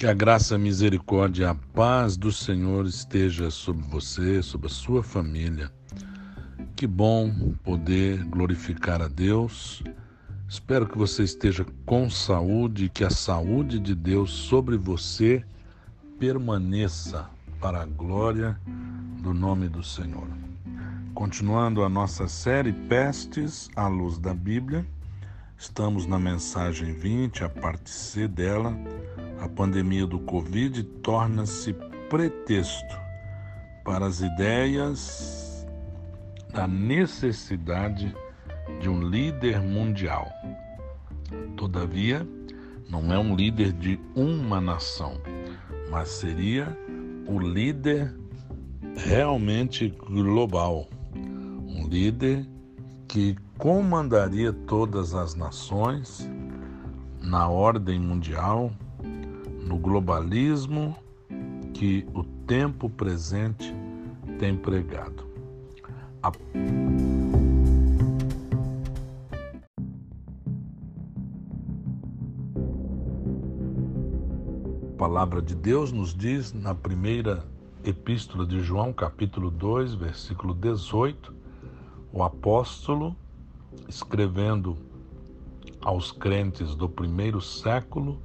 Que a graça, a misericórdia a paz do Senhor esteja sobre você, sobre a sua família. Que bom poder glorificar a Deus. Espero que você esteja com saúde e que a saúde de Deus sobre você permaneça para a glória do nome do Senhor. Continuando a nossa série Pestes à luz da Bíblia, estamos na mensagem 20, a parte C dela a pandemia do Covid torna-se pretexto para as ideias da necessidade de um líder mundial. Todavia, não é um líder de uma nação, mas seria o líder realmente global, um líder que comandaria todas as nações na ordem mundial no globalismo que o tempo presente tem pregado. A... palavra de Deus nos diz na primeira epístola de João, capítulo 2, versículo 18, o apóstolo, escrevendo aos crentes do primeiro século,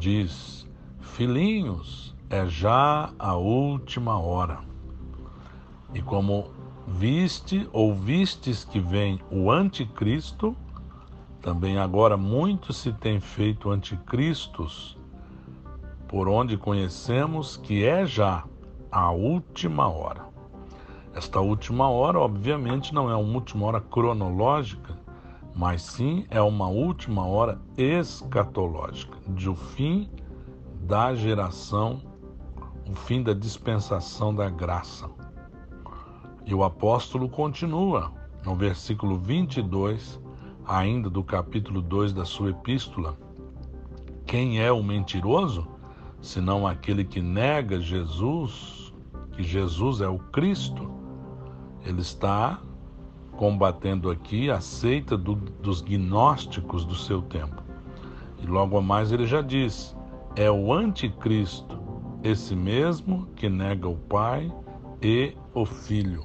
diz: Filhinhos, é já a última hora. E como viste, ouvistes que vem o anticristo, também agora muito se tem feito anticristos, por onde conhecemos que é já a última hora. Esta última hora, obviamente, não é uma última hora cronológica, mas sim é uma última hora escatológica, de o fim da geração, o fim da dispensação da graça. E o apóstolo continua no versículo 22, ainda do capítulo 2 da sua epístola: Quem é o mentiroso, senão aquele que nega Jesus, que Jesus é o Cristo? Ele está combatendo aqui a seita do, dos gnósticos do seu tempo. E logo a mais ele já diz: é o anticristo, esse mesmo que nega o Pai e o Filho.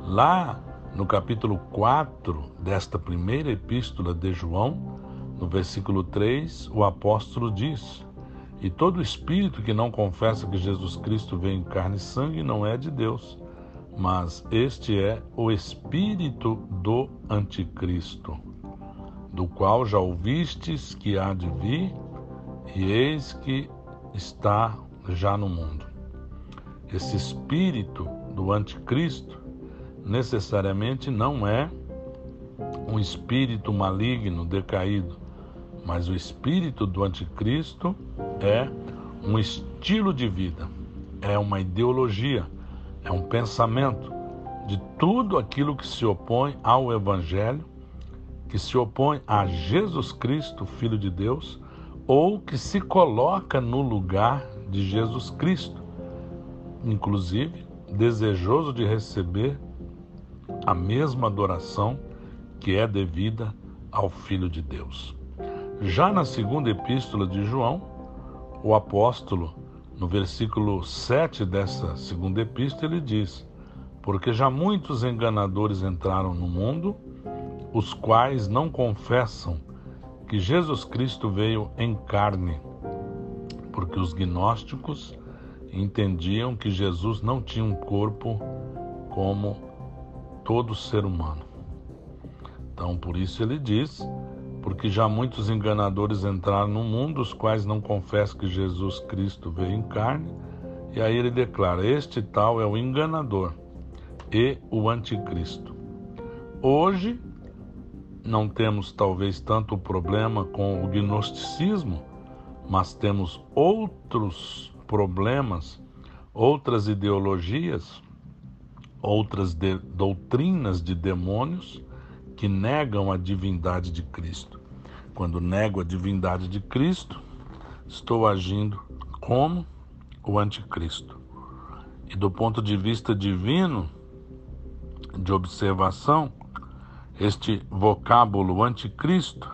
Lá no capítulo 4 desta primeira epístola de João, no versículo 3, o apóstolo diz: E todo espírito que não confessa que Jesus Cristo veio em carne e sangue não é de Deus mas este é o espírito do anticristo, do qual já ouvistes que há de vir, e eis que está já no mundo. Esse espírito do anticristo necessariamente não é um espírito maligno decaído, mas o espírito do anticristo é um estilo de vida, é uma ideologia é um pensamento de tudo aquilo que se opõe ao Evangelho, que se opõe a Jesus Cristo, Filho de Deus, ou que se coloca no lugar de Jesus Cristo, inclusive desejoso de receber a mesma adoração que é devida ao Filho de Deus. Já na segunda epístola de João, o apóstolo no versículo 7 dessa segunda epístola, ele diz: Porque já muitos enganadores entraram no mundo, os quais não confessam que Jesus Cristo veio em carne, porque os gnósticos entendiam que Jesus não tinha um corpo como todo ser humano. Então, por isso ele diz porque já muitos enganadores entraram no mundo, os quais não confessam que Jesus Cristo veio em carne. E aí ele declara: Este tal é o enganador e o anticristo. Hoje não temos talvez tanto problema com o gnosticismo, mas temos outros problemas, outras ideologias, outras de, doutrinas de demônios que negam a divindade de Cristo. Quando nego a divindade de Cristo, estou agindo como o anticristo. E do ponto de vista divino, de observação, este vocábulo anticristo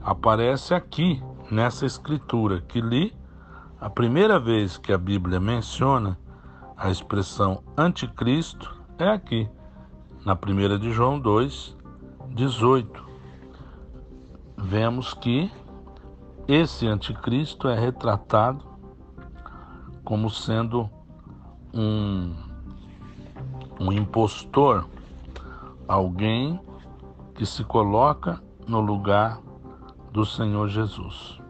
aparece aqui nessa escritura que li, a primeira vez que a Bíblia menciona a expressão anticristo é aqui, na primeira de João 2, 18. Vemos que esse anticristo é retratado como sendo um, um impostor, alguém que se coloca no lugar do Senhor Jesus.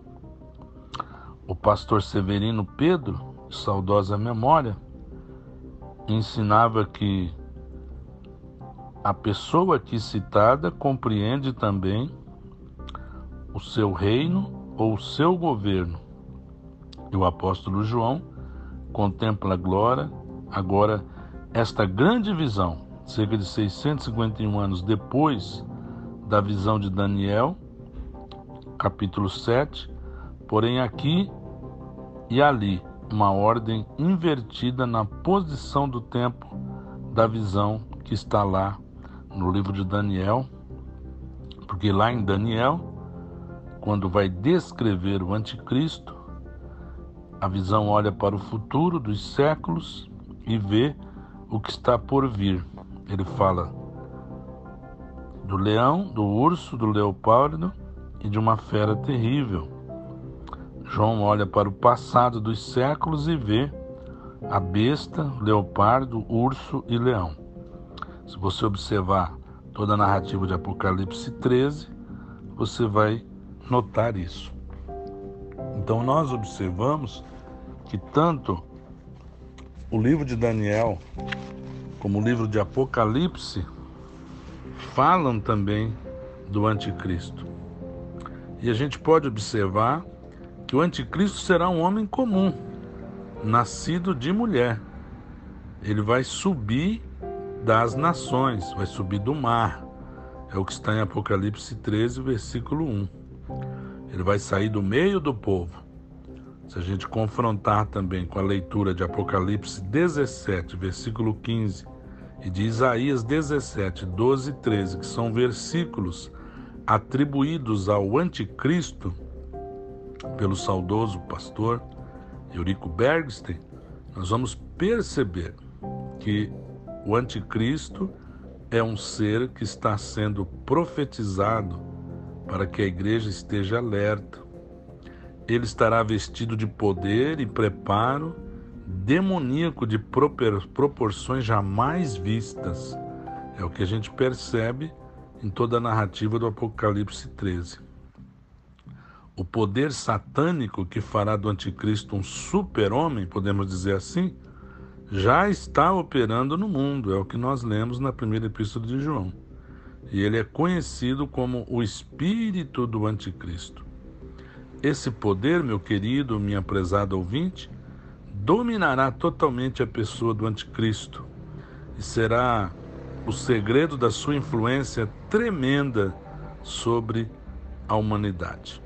O pastor Severino Pedro, de saudosa memória, ensinava que a pessoa aqui citada compreende também o seu reino ou o seu governo. E o apóstolo João contempla agora, agora esta grande visão, cerca de 651 anos depois da visão de Daniel, capítulo 7, porém aqui e ali uma ordem invertida na posição do tempo da visão que está lá no livro de Daniel, porque lá em Daniel, quando vai descrever o anticristo, a visão olha para o futuro dos séculos e vê o que está por vir. Ele fala do leão, do urso, do leopardo e de uma fera terrível. João olha para o passado dos séculos e vê a besta, leopardo, urso e leão. Se você observar toda a narrativa de Apocalipse 13, você vai notar isso. Então nós observamos que tanto o livro de Daniel como o livro de Apocalipse falam também do anticristo. E a gente pode observar que o anticristo será um homem comum, nascido de mulher. Ele vai subir das nações, vai subir do mar. É o que está em Apocalipse 13, versículo 1. Ele vai sair do meio do povo se a gente confrontar também com a leitura de Apocalipse 17, versículo 15, e de Isaías 17, 12 e 13, que são versículos atribuídos ao anticristo pelo saudoso pastor Eurico Bergstein, nós vamos perceber que o anticristo é um ser que está sendo profetizado para que a igreja esteja alerta, ele estará vestido de poder e preparo demoníaco de proporções jamais vistas. É o que a gente percebe em toda a narrativa do Apocalipse 13. O poder satânico que fará do anticristo um super-homem, podemos dizer assim, já está operando no mundo, é o que nós lemos na primeira epístola de João. E ele é conhecido como o espírito do anticristo. Esse poder, meu querido, minha prezada ouvinte, dominará totalmente a pessoa do Anticristo e será o segredo da sua influência tremenda sobre a humanidade.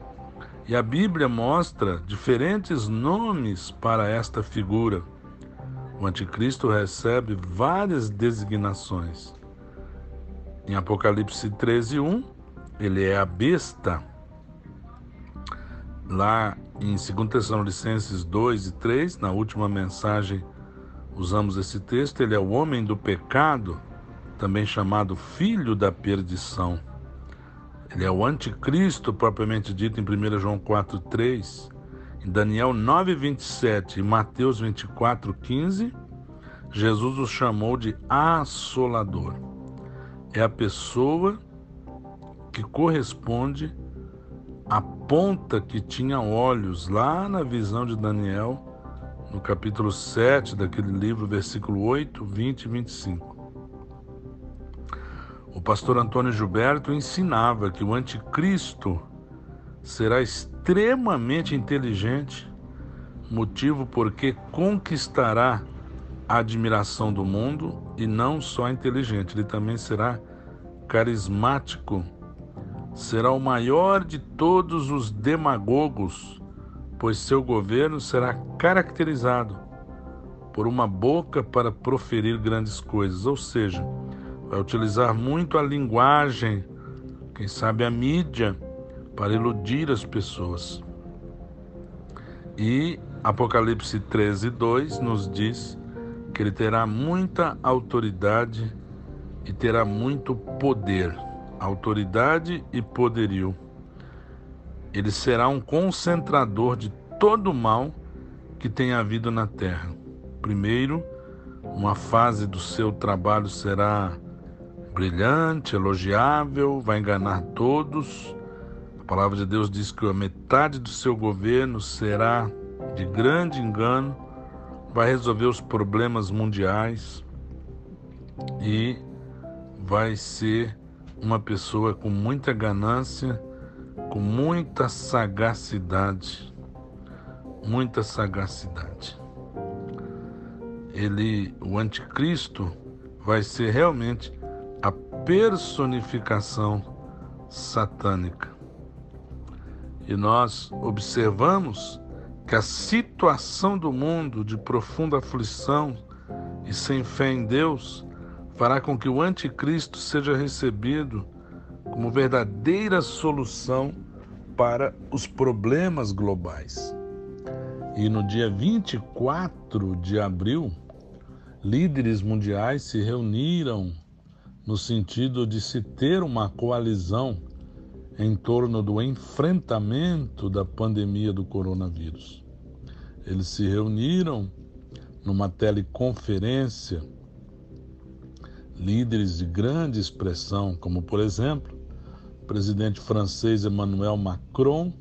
E a Bíblia mostra diferentes nomes para esta figura. O Anticristo recebe várias designações. Em Apocalipse 13, 1, ele é a besta lá em 2 Tessalonicenses 2 e 3, na última mensagem usamos esse texto, ele é o homem do pecado, também chamado filho da perdição. Ele é o anticristo, propriamente dito em 1 João 4, 3, em Daniel 9, 27 e Mateus 24, 15, Jesus o chamou de assolador. É a pessoa que corresponde a ponta que tinha olhos lá na visão de Daniel, no capítulo 7 daquele livro, versículo 8, 20 e 25. O pastor Antônio Gilberto ensinava que o anticristo será extremamente inteligente, motivo porque conquistará a admiração do mundo e não só inteligente, ele também será carismático será o maior de todos os demagogos, pois seu governo será caracterizado por uma boca para proferir grandes coisas, ou seja, vai utilizar muito a linguagem, quem sabe a mídia, para iludir as pessoas. E Apocalipse 13, 2 nos diz que ele terá muita autoridade e terá muito poder, autoridade e poderio. Ele será um concentrador de todo o mal que tem havido na terra. Primeiro, uma fase do seu trabalho será brilhante, elogiável, vai enganar todos. A palavra de Deus diz que a metade do seu governo será de grande engano, vai resolver os problemas mundiais e vai ser uma pessoa com muita ganância, com muita sagacidade, muita sagacidade. Ele, o anticristo, vai ser realmente a personificação satânica. E nós observamos que a situação do mundo de profunda aflição e sem fé em Deus fará com que o anticristo seja recebido como verdadeira solução para os problemas globais. E no dia 24 de abril, líderes mundiais se reuniram no sentido de se ter uma coalizão em torno do enfrentamento da pandemia do coronavírus. Eles se reuniram numa teleconferência, líderes de grande expressão, como por exemplo, o presidente francês Emmanuel Macron,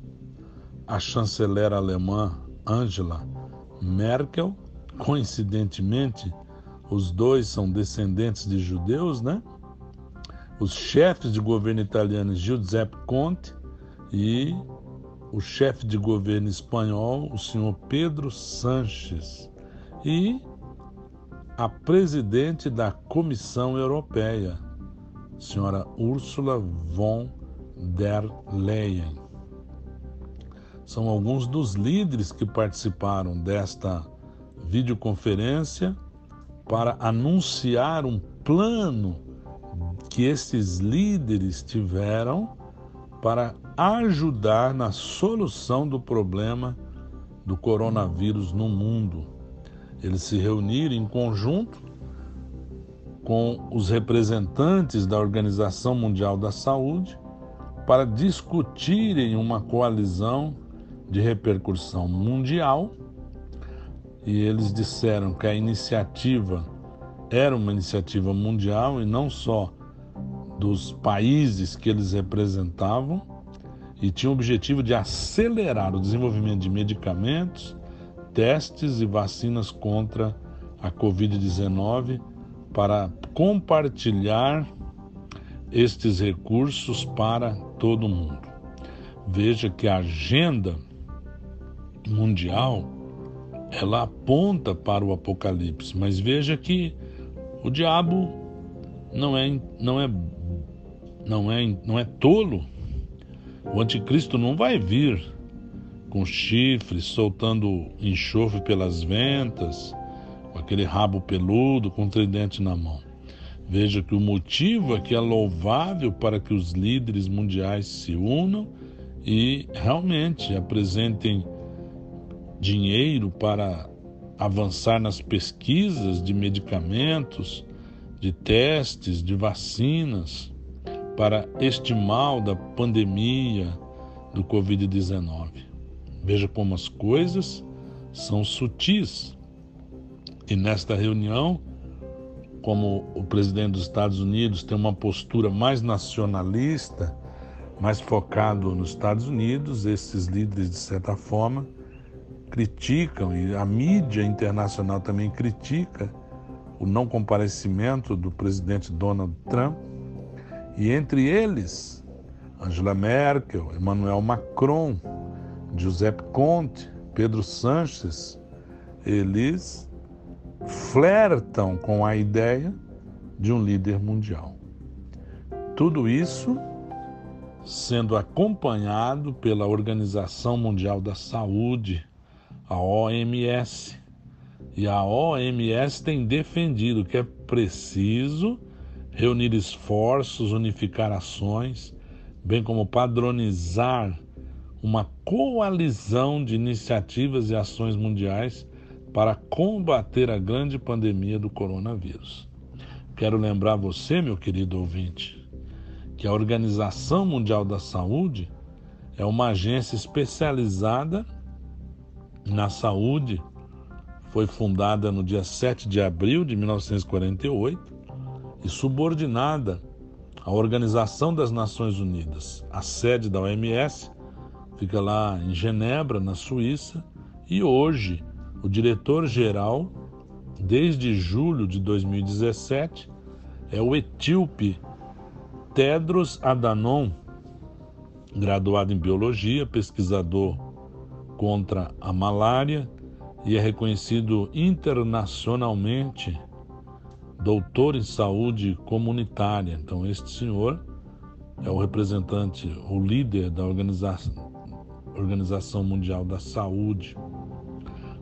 a chanceler alemã Angela Merkel, coincidentemente, os dois são descendentes de judeus, né? Os chefes de governo italiano Giuseppe Conte e o chefe de governo espanhol, o senhor Pedro Sanches, e a presidente da Comissão Europeia, senhora Ursula von der Leyen. São alguns dos líderes que participaram desta videoconferência para anunciar um plano que esses líderes tiveram para ajudar na solução do problema do coronavírus no mundo. Eles se reuniram em conjunto com os representantes da Organização Mundial da Saúde para discutirem uma coalizão de repercussão mundial. E eles disseram que a iniciativa era uma iniciativa mundial e não só dos países que eles representavam e tinha o objetivo de acelerar o desenvolvimento de medicamentos, testes e vacinas contra a Covid-19 para compartilhar estes recursos para todo mundo. Veja que a agenda mundial ela aponta para o Apocalipse, mas veja que o diabo não é não é não é, não é tolo. O anticristo não vai vir com chifres, soltando enxofre pelas ventas, com aquele rabo peludo, com tridente na mão. Veja que o motivo aqui é louvável para que os líderes mundiais se unam e realmente apresentem dinheiro para avançar nas pesquisas de medicamentos, de testes, de vacinas para este mal da pandemia do Covid-19. Veja como as coisas são sutis. E nesta reunião, como o presidente dos Estados Unidos tem uma postura mais nacionalista, mais focado nos Estados Unidos, esses líderes, de certa forma, criticam, e a mídia internacional também critica, o não comparecimento do presidente Donald Trump e entre eles, Angela Merkel, Emmanuel Macron, Giuseppe Conte, Pedro Sanches, eles flertam com a ideia de um líder mundial. Tudo isso sendo acompanhado pela Organização Mundial da Saúde, a OMS. E a OMS tem defendido que é preciso reunir esforços, unificar ações, bem como padronizar uma coalizão de iniciativas e ações mundiais para combater a grande pandemia do coronavírus. Quero lembrar você, meu querido ouvinte, que a Organização Mundial da Saúde é uma agência especializada na saúde. Foi fundada no dia 7 de abril de 1948 e subordinada à Organização das Nações Unidas. A sede da OMS fica lá em Genebra, na Suíça, e hoje o diretor-geral, desde julho de 2017, é o etíope Tedros Adhanom, graduado em biologia, pesquisador contra a malária e é reconhecido internacionalmente doutor em saúde comunitária. Então, este senhor é o representante, o líder da Organização, Organização Mundial da Saúde.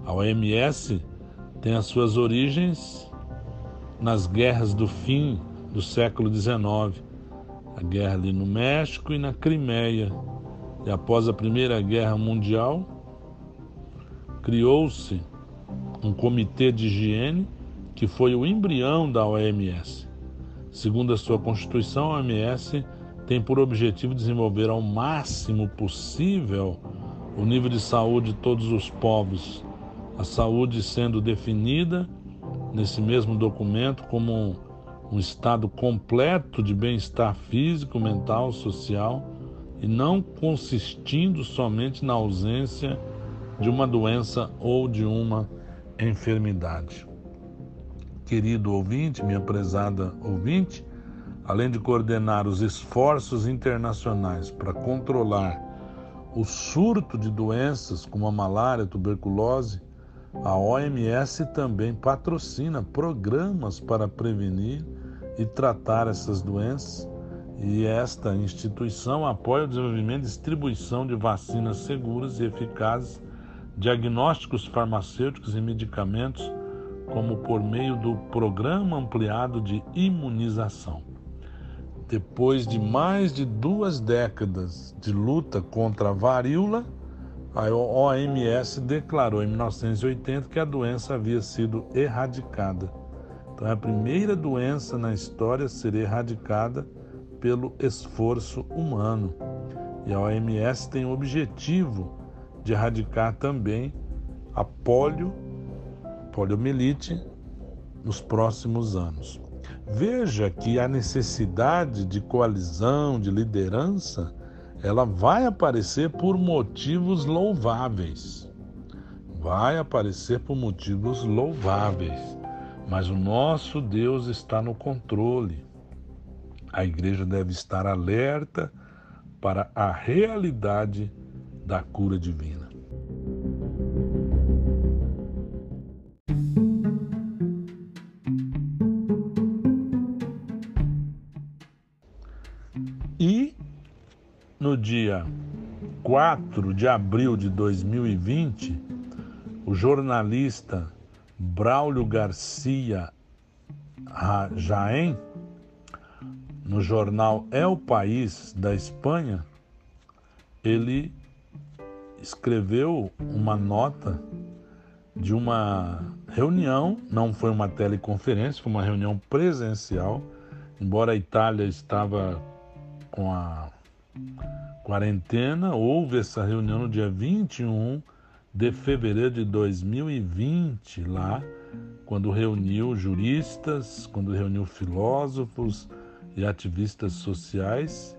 A OMS tem as suas origens nas guerras do fim do século XIX, a guerra ali no México e na Crimeia. E após a Primeira Guerra Mundial, criou-se um comitê de higiene que foi o embrião da OMS. Segundo a sua Constituição, a OMS tem por objetivo desenvolver ao máximo possível o nível de saúde de todos os povos, a saúde sendo definida nesse mesmo documento como um, um estado completo de bem-estar físico, mental, social e não consistindo somente na ausência de uma doença ou de uma enfermidade. Querido ouvinte, minha prezada ouvinte, além de coordenar os esforços internacionais para controlar o surto de doenças como a malária, a tuberculose, a OMS também patrocina programas para prevenir e tratar essas doenças, e esta instituição apoia o desenvolvimento e distribuição de vacinas seguras e eficazes, diagnósticos farmacêuticos e medicamentos, como por meio do Programa Ampliado de Imunização. Depois de mais de duas décadas de luta contra a varíola, a OMS declarou em 1980 que a doença havia sido erradicada. Então, é a primeira doença na história a ser erradicada pelo esforço humano. E a OMS tem o objetivo de erradicar também a polio, poliomielite nos próximos anos. Veja que a necessidade de coalizão, de liderança, ela vai aparecer por motivos louváveis. Vai aparecer por motivos louváveis. Mas o nosso Deus está no controle. A igreja deve estar alerta para a realidade da cura divina. 4 de abril de 2020, o jornalista Braulio Garcia Jaén, no jornal El País da Espanha, ele escreveu uma nota de uma reunião, não foi uma teleconferência, foi uma reunião presencial, embora a Itália estava com a quarentena, houve essa reunião no dia 21 de fevereiro de 2020, lá, quando reuniu juristas, quando reuniu filósofos e ativistas sociais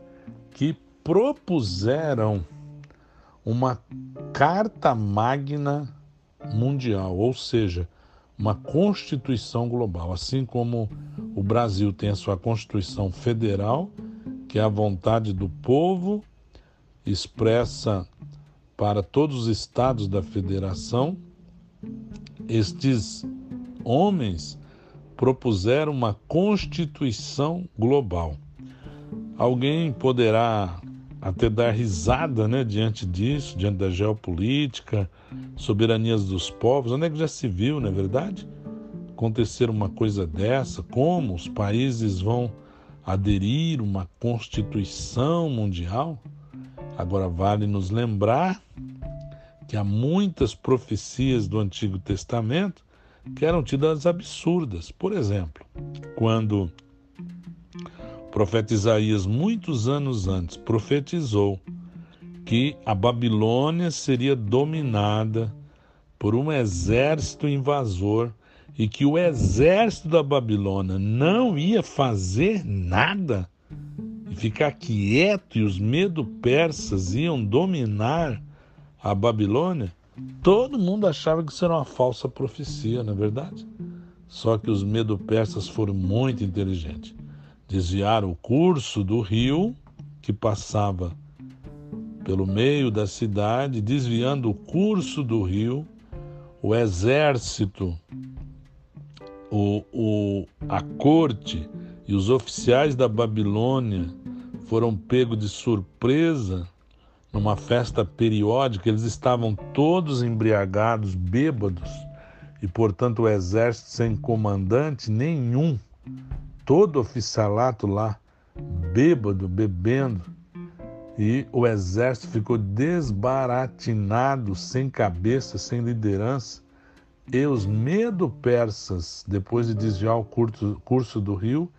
que propuseram uma carta magna mundial, ou seja, uma constituição global, assim como o Brasil tem a sua constituição federal, que é a vontade do povo expressa para todos os estados da federação, estes homens propuseram uma constituição global. Alguém poderá até dar risada né, diante disso, diante da geopolítica, soberanias dos povos. Onde é que já se viu, não é verdade? Acontecer uma coisa dessa, como os países vão aderir uma constituição mundial? Agora, vale nos lembrar que há muitas profecias do Antigo Testamento que eram tidas absurdas. Por exemplo, quando o profeta Isaías, muitos anos antes, profetizou que a Babilônia seria dominada por um exército invasor e que o exército da Babilônia não ia fazer nada e ficar quieto e os medo-persas iam dominar a Babilônia, todo mundo achava que isso era uma falsa profecia, não é verdade? Só que os medo-persas foram muito inteligentes. Desviaram o curso do rio que passava pelo meio da cidade, desviando o curso do rio, o exército o, o, a corte e os oficiais da Babilônia foram pegos de surpresa numa festa periódica, eles estavam todos embriagados, bêbados, e portanto o exército sem comandante nenhum, todo oficialato lá, bêbado, bebendo, e o exército ficou desbaratinado, sem cabeça, sem liderança, e os medo-persas, depois de desviar o curso, do rio,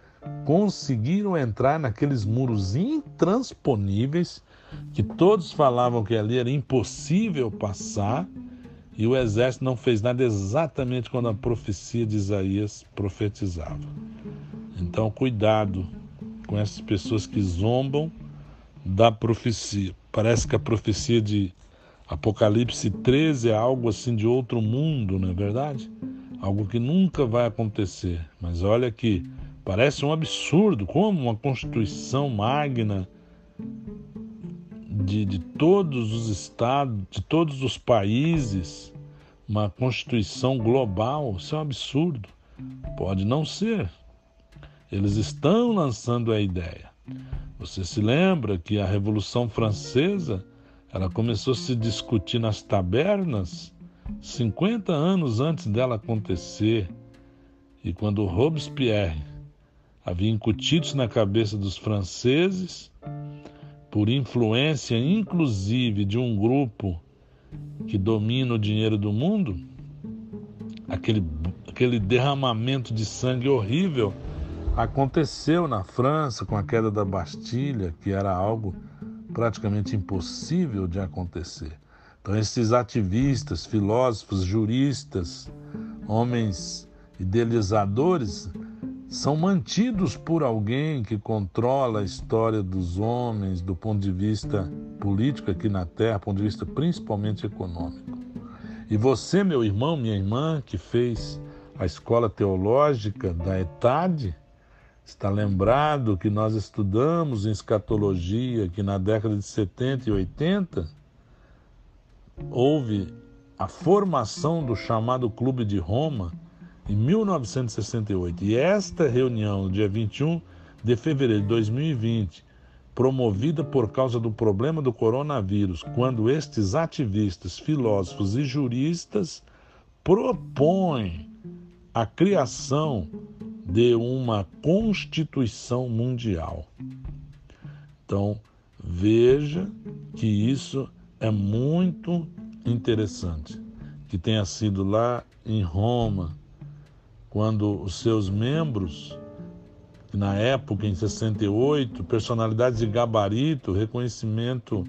conseguiram entrar naqueles muros intransponíveis que todos falavam que ali era impossível passar, e o exército não fez nada exatamente quando a profecia de Isaías profetizava. Então, cuidado com essas pessoas que zombam da profecia. Parece que a profecia de Apocalipse 13 é algo assim de outro mundo, não é verdade? Algo que nunca vai acontecer. Mas olha que parece um absurdo, como uma constituição magna de, de todos os estados, de todos os países, uma constituição global. Isso é um absurdo. Pode não ser. Eles estão lançando a ideia. Você se lembra que a Revolução Francesa ela começou a se discutir nas tabernas 50 anos antes dela acontecer. E quando Robespierre havia incutido isso na cabeça dos franceses, por influência inclusive de um grupo que domina o dinheiro do mundo, aquele, aquele derramamento de sangue horrível aconteceu na França com a queda da Bastilha, que era algo praticamente impossível de acontecer. Então, esses ativistas, filósofos, juristas, homens idealizadores, são mantidos por alguém que controla a história dos homens do ponto de vista político aqui na Terra, do ponto de vista principalmente econômico. E você, meu irmão, minha irmã, que fez a escola teológica da ETAD, Está lembrado que nós estudamos em escatologia que na década de 70 e 80 houve a formação do chamado Clube de Roma em 1968. E esta reunião, dia 21 de fevereiro de 2020, promovida por causa do problema do coronavírus, quando estes ativistas, filósofos e juristas propõem a criação de uma Constituição Mundial. Então, veja que isso é muito interessante. Que tenha sido lá em Roma, quando os seus membros, na época, em 68, personalidades de gabarito, reconhecimento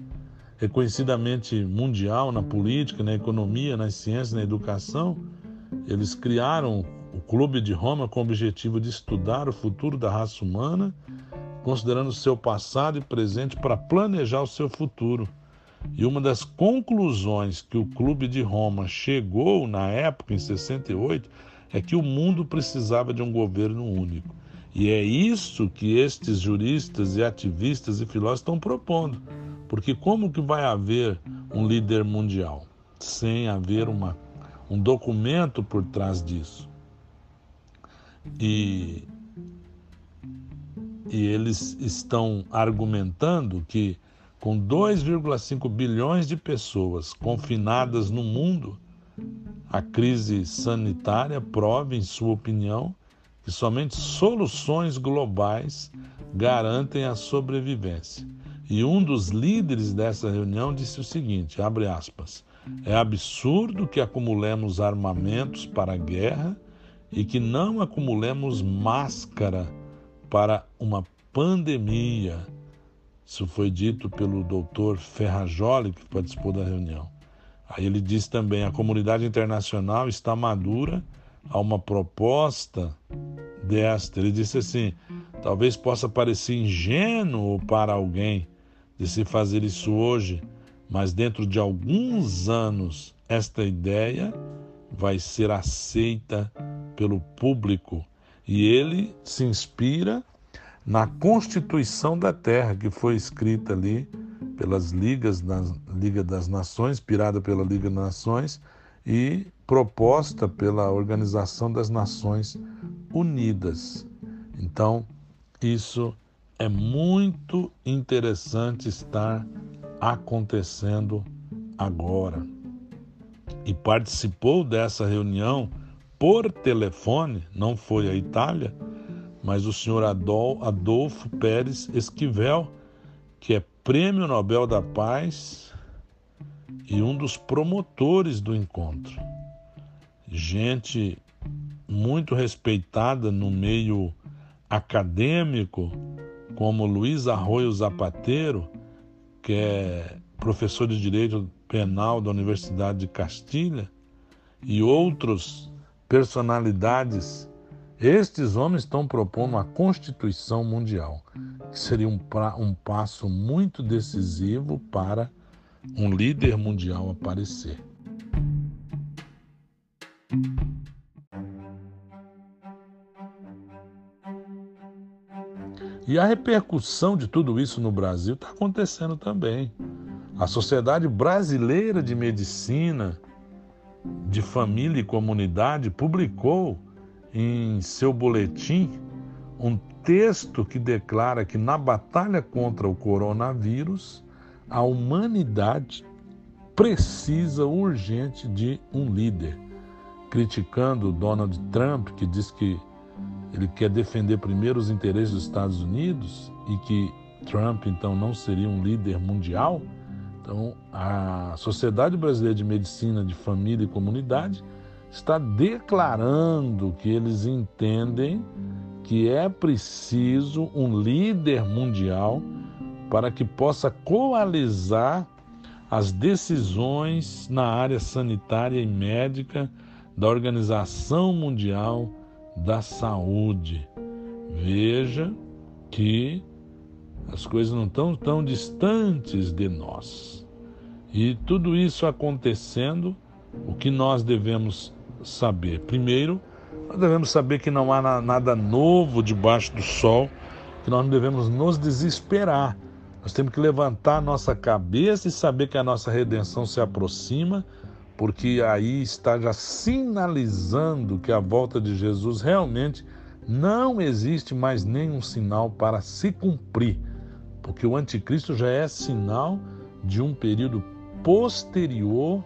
reconhecidamente mundial na política, na economia, nas ciências, na educação, eles criaram o Clube de Roma com o objetivo de estudar o futuro da raça humana, considerando seu passado e presente para planejar o seu futuro. E uma das conclusões que o Clube de Roma chegou na época, em 68, é que o mundo precisava de um governo único. E é isso que estes juristas e ativistas e filósofos estão propondo. Porque como que vai haver um líder mundial sem haver uma, um documento por trás disso? E, e eles estão argumentando que com 2,5 bilhões de pessoas confinadas no mundo, a crise sanitária prova, em sua opinião, que somente soluções globais garantem a sobrevivência. E um dos líderes dessa reunião disse o seguinte: abre aspas. É absurdo que acumulemos armamentos para a guerra e que não acumulemos máscara para uma pandemia. Isso foi dito pelo doutor Ferrajoli, que participou da reunião. Aí ele disse também: a comunidade internacional está madura a uma proposta desta. Ele disse assim: talvez possa parecer ingênuo para alguém de se fazer isso hoje, mas dentro de alguns anos esta ideia vai ser aceita pelo público e ele se inspira na Constituição da Terra que foi escrita ali pelas ligas da Liga das Nações, inspirada pela Liga das Nações e proposta pela Organização das Nações Unidas. Então, isso é muito interessante estar acontecendo agora. E participou dessa reunião por telefone, não foi a Itália, mas o senhor Adolfo Pérez Esquivel, que é Prêmio Nobel da Paz e um dos promotores do encontro. Gente muito respeitada no meio acadêmico, como Luiz Arroio Zapateiro, que é professor de Direito Penal da Universidade de Castilha, e outros personalidades, estes homens estão propondo uma Constituição Mundial, que seria um, um passo muito decisivo para um líder mundial aparecer. E a repercussão de tudo isso no Brasil está acontecendo também. A Sociedade Brasileira de Medicina de Família e Comunidade publicou em seu boletim um texto que declara que na batalha contra o coronavírus, a humanidade precisa urgente de um líder. Criticando Donald Trump, que diz que ele quer defender primeiro os interesses dos Estados Unidos e que Trump então não seria um líder mundial. Então, a Sociedade Brasileira de Medicina de Família e Comunidade está declarando que eles entendem que é preciso um líder mundial para que possa coalizar as decisões na área sanitária e médica da Organização Mundial da Saúde. Veja que as coisas não estão tão distantes de nós. E tudo isso acontecendo, o que nós devemos saber? Primeiro, nós devemos saber que não há nada novo debaixo do sol, que nós não devemos nos desesperar. Nós temos que levantar a nossa cabeça e saber que a nossa redenção se aproxima, porque aí está já sinalizando que a volta de Jesus realmente não existe mais nenhum sinal para se cumprir porque o anticristo já é sinal de um período posterior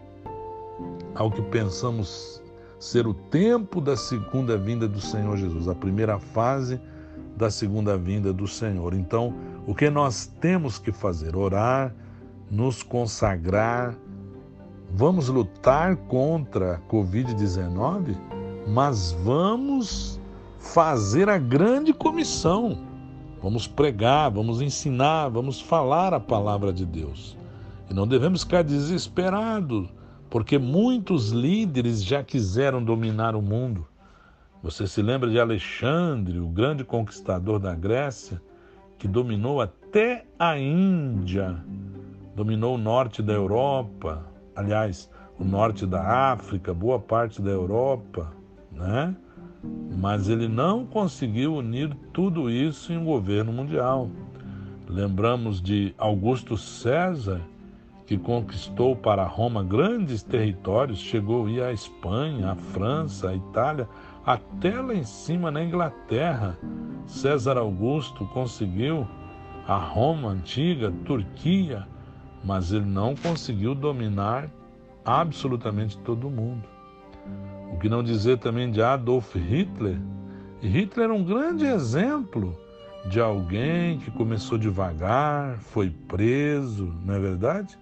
ao que pensamos ser o tempo da segunda vinda do Senhor Jesus, a primeira fase da segunda vinda do Senhor. Então, o que nós temos que fazer? Orar, nos consagrar, vamos lutar contra a Covid-19, mas vamos fazer a grande comissão Vamos pregar, vamos ensinar, vamos falar a palavra de Deus. E não devemos ficar desesperados, porque muitos líderes já quiseram dominar o mundo. Você se lembra de Alexandre, o grande conquistador da Grécia, que dominou até a Índia, dominou o norte da Europa, aliás, o norte da África, boa parte da Europa, né? Mas ele não conseguiu unir tudo isso em um governo mundial. Lembramos de Augusto César, que conquistou para Roma grandes territórios, chegou a à Espanha, à França, à Itália, até lá em cima na Inglaterra. César Augusto conseguiu a Roma antiga, Turquia, mas ele não conseguiu dominar absolutamente todo o mundo. O que não dizer também de Adolf Hitler? Hitler era um grande exemplo de alguém que começou devagar, foi preso, não é verdade?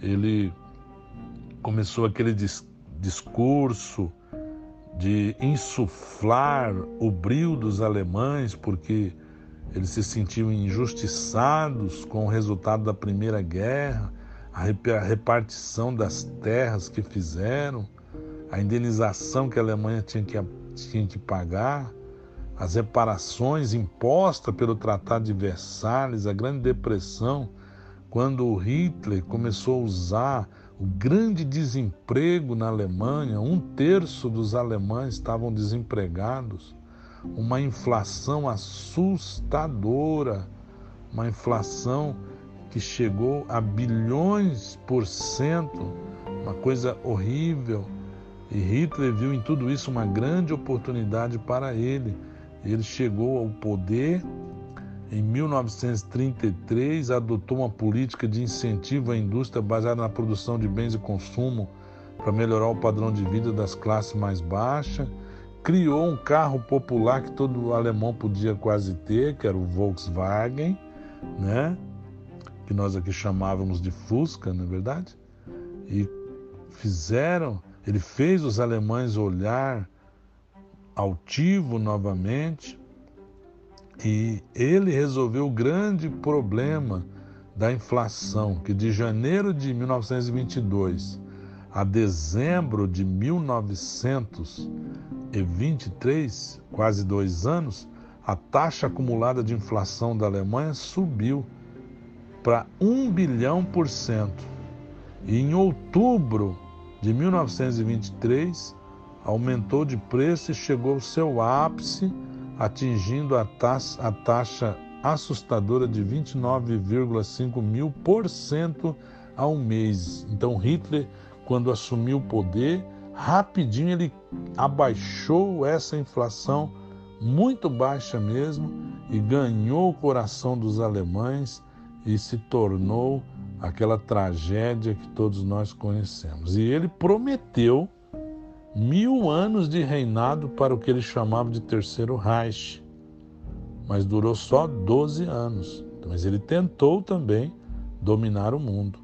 Ele começou aquele dis discurso de insuflar o brilho dos alemães, porque eles se sentiam injustiçados com o resultado da Primeira Guerra, a repartição das terras que fizeram, a indenização que a Alemanha tinha que, tinha que pagar, as reparações impostas pelo Tratado de Versalhes, a Grande Depressão, quando Hitler começou a usar o grande desemprego na Alemanha, um terço dos alemães estavam desempregados, uma inflação assustadora, uma inflação que chegou a bilhões por cento, uma coisa horrível. E Hitler viu em tudo isso uma grande oportunidade para ele. Ele chegou ao poder em 1933, adotou uma política de incentivo à indústria baseada na produção de bens e consumo para melhorar o padrão de vida das classes mais baixas. Criou um carro popular que todo alemão podia quase ter, que era o Volkswagen, né? que nós aqui chamávamos de Fusca, não é verdade? E fizeram, ele fez os alemães olhar altivo novamente, e ele resolveu o grande problema da inflação, que de janeiro de 1922 a dezembro de 1923, quase dois anos, a taxa acumulada de inflação da Alemanha subiu para 1 bilhão por cento. E em outubro de 1923, aumentou de preço e chegou ao seu ápice atingindo a taxa, a taxa assustadora de 29,5 mil por cento ao mês. Então Hitler, quando assumiu o poder, rapidinho ele abaixou essa inflação muito baixa mesmo e ganhou o coração dos alemães e se tornou aquela tragédia que todos nós conhecemos. E ele prometeu mil anos de reinado para o que ele chamava de Terceiro Reich, mas durou só 12 anos. Mas ele tentou também dominar o mundo.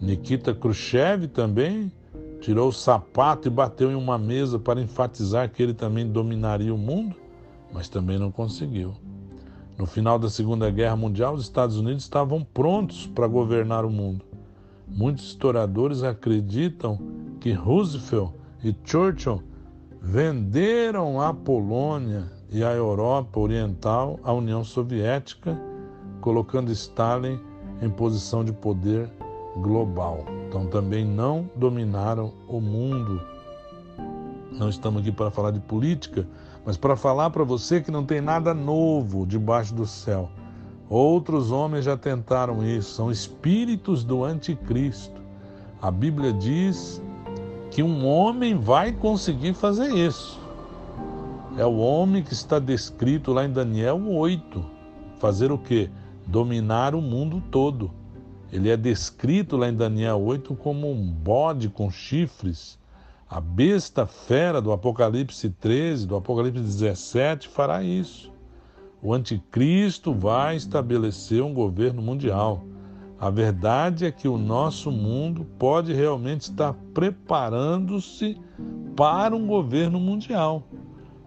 Nikita Khrushchev também tirou o sapato e bateu em uma mesa para enfatizar que ele também dominaria o mundo, mas também não conseguiu. No final da Segunda Guerra Mundial, os Estados Unidos estavam prontos para governar o mundo. Muitos historiadores acreditam que Roosevelt e Churchill venderam a Polônia e a Europa Oriental à União Soviética, colocando Stalin em posição de poder global. Então também não dominaram o mundo. Não estamos aqui para falar de política, mas para falar para você que não tem nada novo debaixo do céu. Outros homens já tentaram isso, são espíritos do anticristo. A Bíblia diz que um homem vai conseguir fazer isso. É o homem que está descrito lá em Daniel 8. Fazer o quê? Dominar o mundo todo. Ele é descrito lá em Daniel 8 como um bode com chifres. A besta fera do Apocalipse 13, do Apocalipse 17 fará isso. O anticristo vai estabelecer um governo mundial. A verdade é que o nosso mundo pode realmente estar preparando-se para um governo mundial.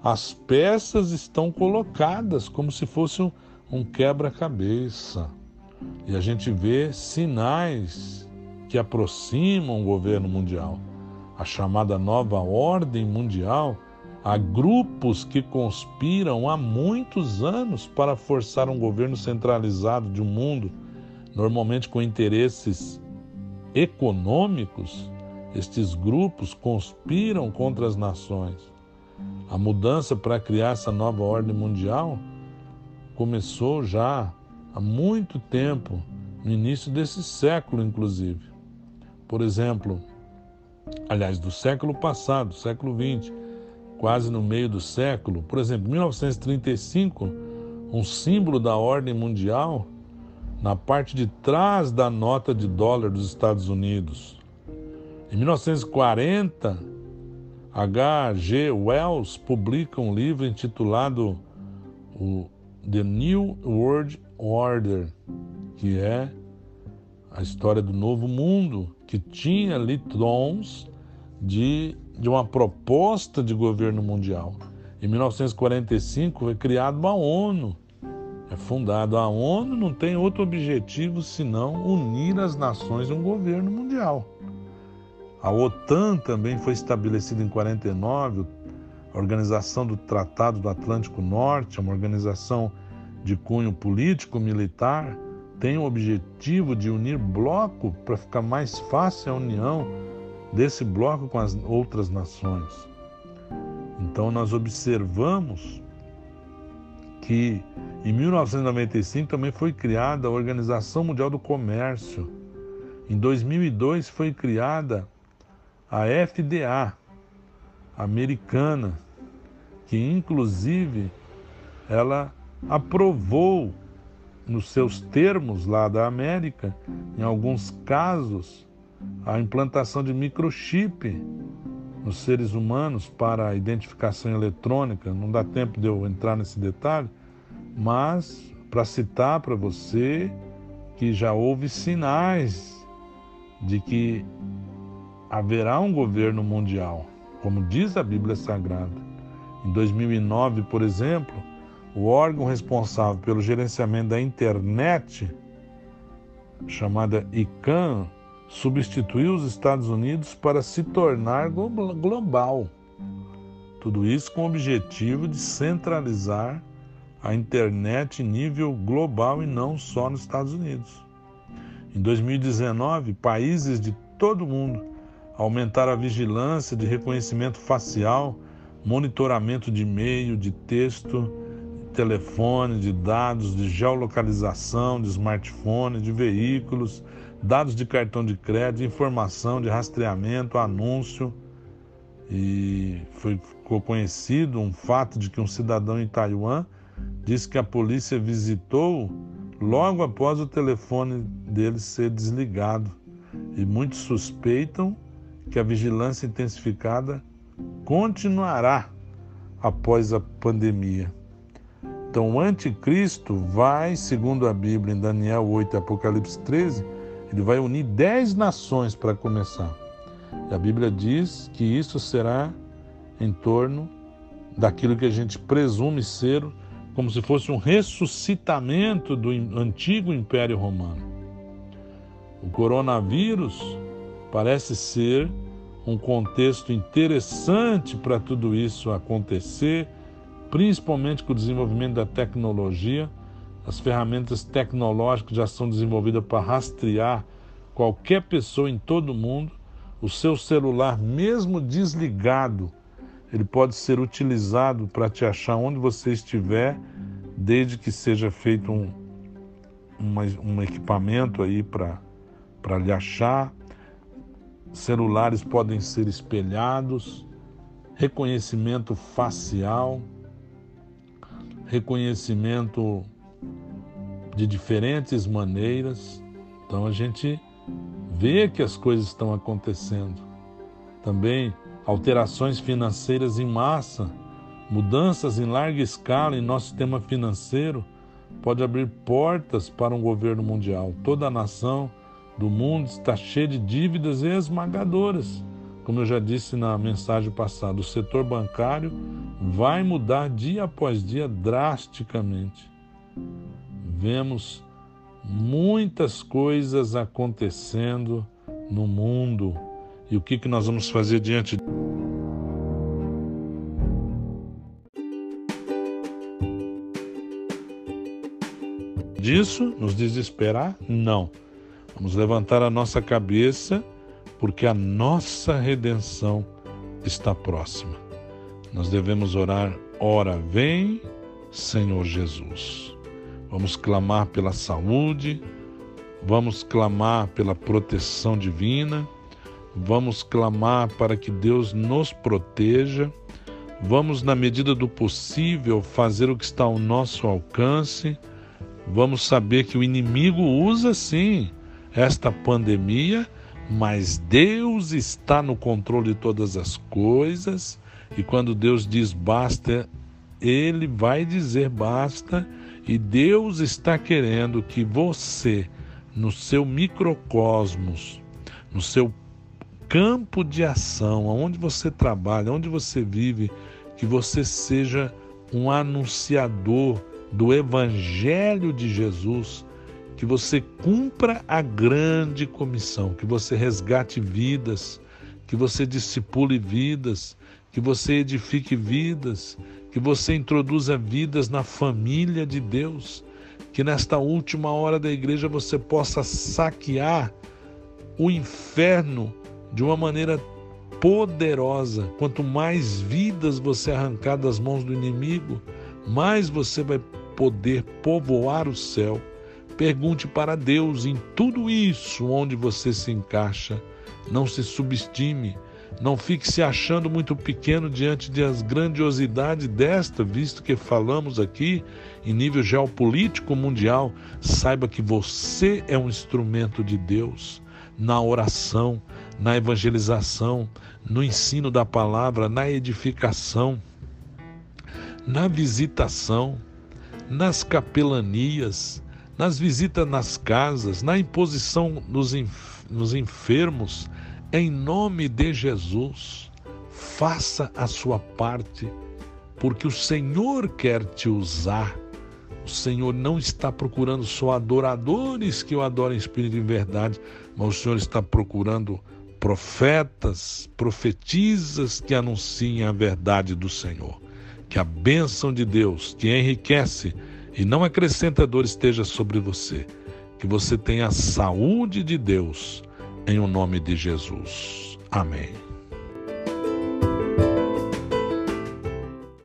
As peças estão colocadas como se fosse um, um quebra-cabeça. E a gente vê sinais que aproximam o governo mundial. A chamada nova ordem mundial Há grupos que conspiram há muitos anos para forçar um governo centralizado de um mundo normalmente com interesses econômicos, estes grupos conspiram contra as nações. A mudança para criar essa nova ordem mundial começou já há muito tempo, no início desse século, inclusive. Por exemplo, aliás, do século passado, século XX, quase no meio do século, por exemplo, 1935, um símbolo da ordem mundial na parte de trás da nota de dólar dos Estados Unidos. Em 1940, H. G. Wells publica um livro intitulado The New World Order, que é a história do novo mundo, que tinha ali tons de, de uma proposta de governo mundial. Em 1945 foi criada a ONU. É fundada a ONU, não tem outro objetivo senão unir as nações em um governo mundial. A OTAN também foi estabelecida em 49, a Organização do Tratado do Atlântico Norte, uma organização de cunho político-militar, tem o objetivo de unir bloco para ficar mais fácil a união desse bloco com as outras nações. Então nós observamos que em 1995 também foi criada a Organização Mundial do Comércio. Em 2002 foi criada a FDA americana, que inclusive ela aprovou nos seus termos lá da América, em alguns casos, a implantação de microchip nos seres humanos para identificação eletrônica. Não dá tempo de eu entrar nesse detalhe, mas para citar para você que já houve sinais de que haverá um governo mundial, como diz a Bíblia Sagrada. Em 2009, por exemplo, o órgão responsável pelo gerenciamento da internet, chamada ICANN, substituiu os Estados Unidos para se tornar global. Tudo isso com o objetivo de centralizar a internet em nível global e não só nos Estados Unidos. Em 2019, países de todo o mundo aumentaram a vigilância de reconhecimento facial, monitoramento de e-mail, de texto, telefone, de dados, de geolocalização, de smartphone, de veículos, dados de cartão de crédito, informação de rastreamento, anúncio. E foi, ficou conhecido um fato de que um cidadão em Taiwan disse que a polícia visitou logo após o telefone dele ser desligado. E muitos suspeitam que a vigilância intensificada continuará após a pandemia. Então, o anticristo vai, segundo a Bíblia, em Daniel 8 e Apocalipse 13, ele vai unir dez nações para começar. E a Bíblia diz que isso será em torno daquilo que a gente presume ser como se fosse um ressuscitamento do antigo Império Romano. O coronavírus parece ser um contexto interessante para tudo isso acontecer, principalmente com o desenvolvimento da tecnologia as ferramentas tecnológicas já são desenvolvidas para rastrear qualquer pessoa em todo o mundo. O seu celular, mesmo desligado, ele pode ser utilizado para te achar onde você estiver, desde que seja feito um, um equipamento aí para lhe achar. Celulares podem ser espelhados, reconhecimento facial, reconhecimento de diferentes maneiras. Então a gente vê que as coisas estão acontecendo. Também alterações financeiras em massa, mudanças em larga escala em nosso sistema financeiro pode abrir portas para um governo mundial. Toda a nação do mundo está cheia de dívidas esmagadoras. Como eu já disse na mensagem passada, o setor bancário vai mudar dia após dia drasticamente vemos muitas coisas acontecendo no mundo. E o que, que nós vamos fazer diante disso? Nos desesperar? Não. Vamos levantar a nossa cabeça, porque a nossa redenção está próxima. Nós devemos orar, ora vem, Senhor Jesus. Vamos clamar pela saúde, vamos clamar pela proteção divina, vamos clamar para que Deus nos proteja, vamos, na medida do possível, fazer o que está ao nosso alcance, vamos saber que o inimigo usa sim esta pandemia, mas Deus está no controle de todas as coisas, e quando Deus diz basta, Ele vai dizer basta E Deus está querendo que você, no seu microcosmos, no seu campo de ação, onde você trabalha, onde você vive, que você seja um anunciador do Evangelho de Jesus, que você cumpra a grande comissão, que você resgate vidas, que você discipule vidas, que você edifique vidas, que você introduza vidas na família de Deus, que nesta última hora da igreja você possa saquear o inferno de uma maneira poderosa. Quanto mais vidas você arrancar das mãos do inimigo, mais você vai poder povoar o céu. Pergunte para Deus em tudo isso onde você se encaixa. Não se subestime, não fique se achando muito pequeno diante das grandiosidades desta, visto que falamos aqui em nível geopolítico mundial. Saiba que você é um instrumento de Deus na oração, na evangelização, no ensino da palavra, na edificação, na visitação, nas capelanias, nas visitas nas casas, na imposição nos, nos enfermos, em nome de Jesus, faça a sua parte, porque o Senhor quer te usar. O Senhor não está procurando só adoradores que o adorem em espírito em verdade, mas o Senhor está procurando profetas, profetizas que anunciem a verdade do Senhor. Que a bênção de Deus, que enriquece e não acrescenta dor, esteja sobre você. Que você tenha a saúde de Deus, em o nome de Jesus. Amém.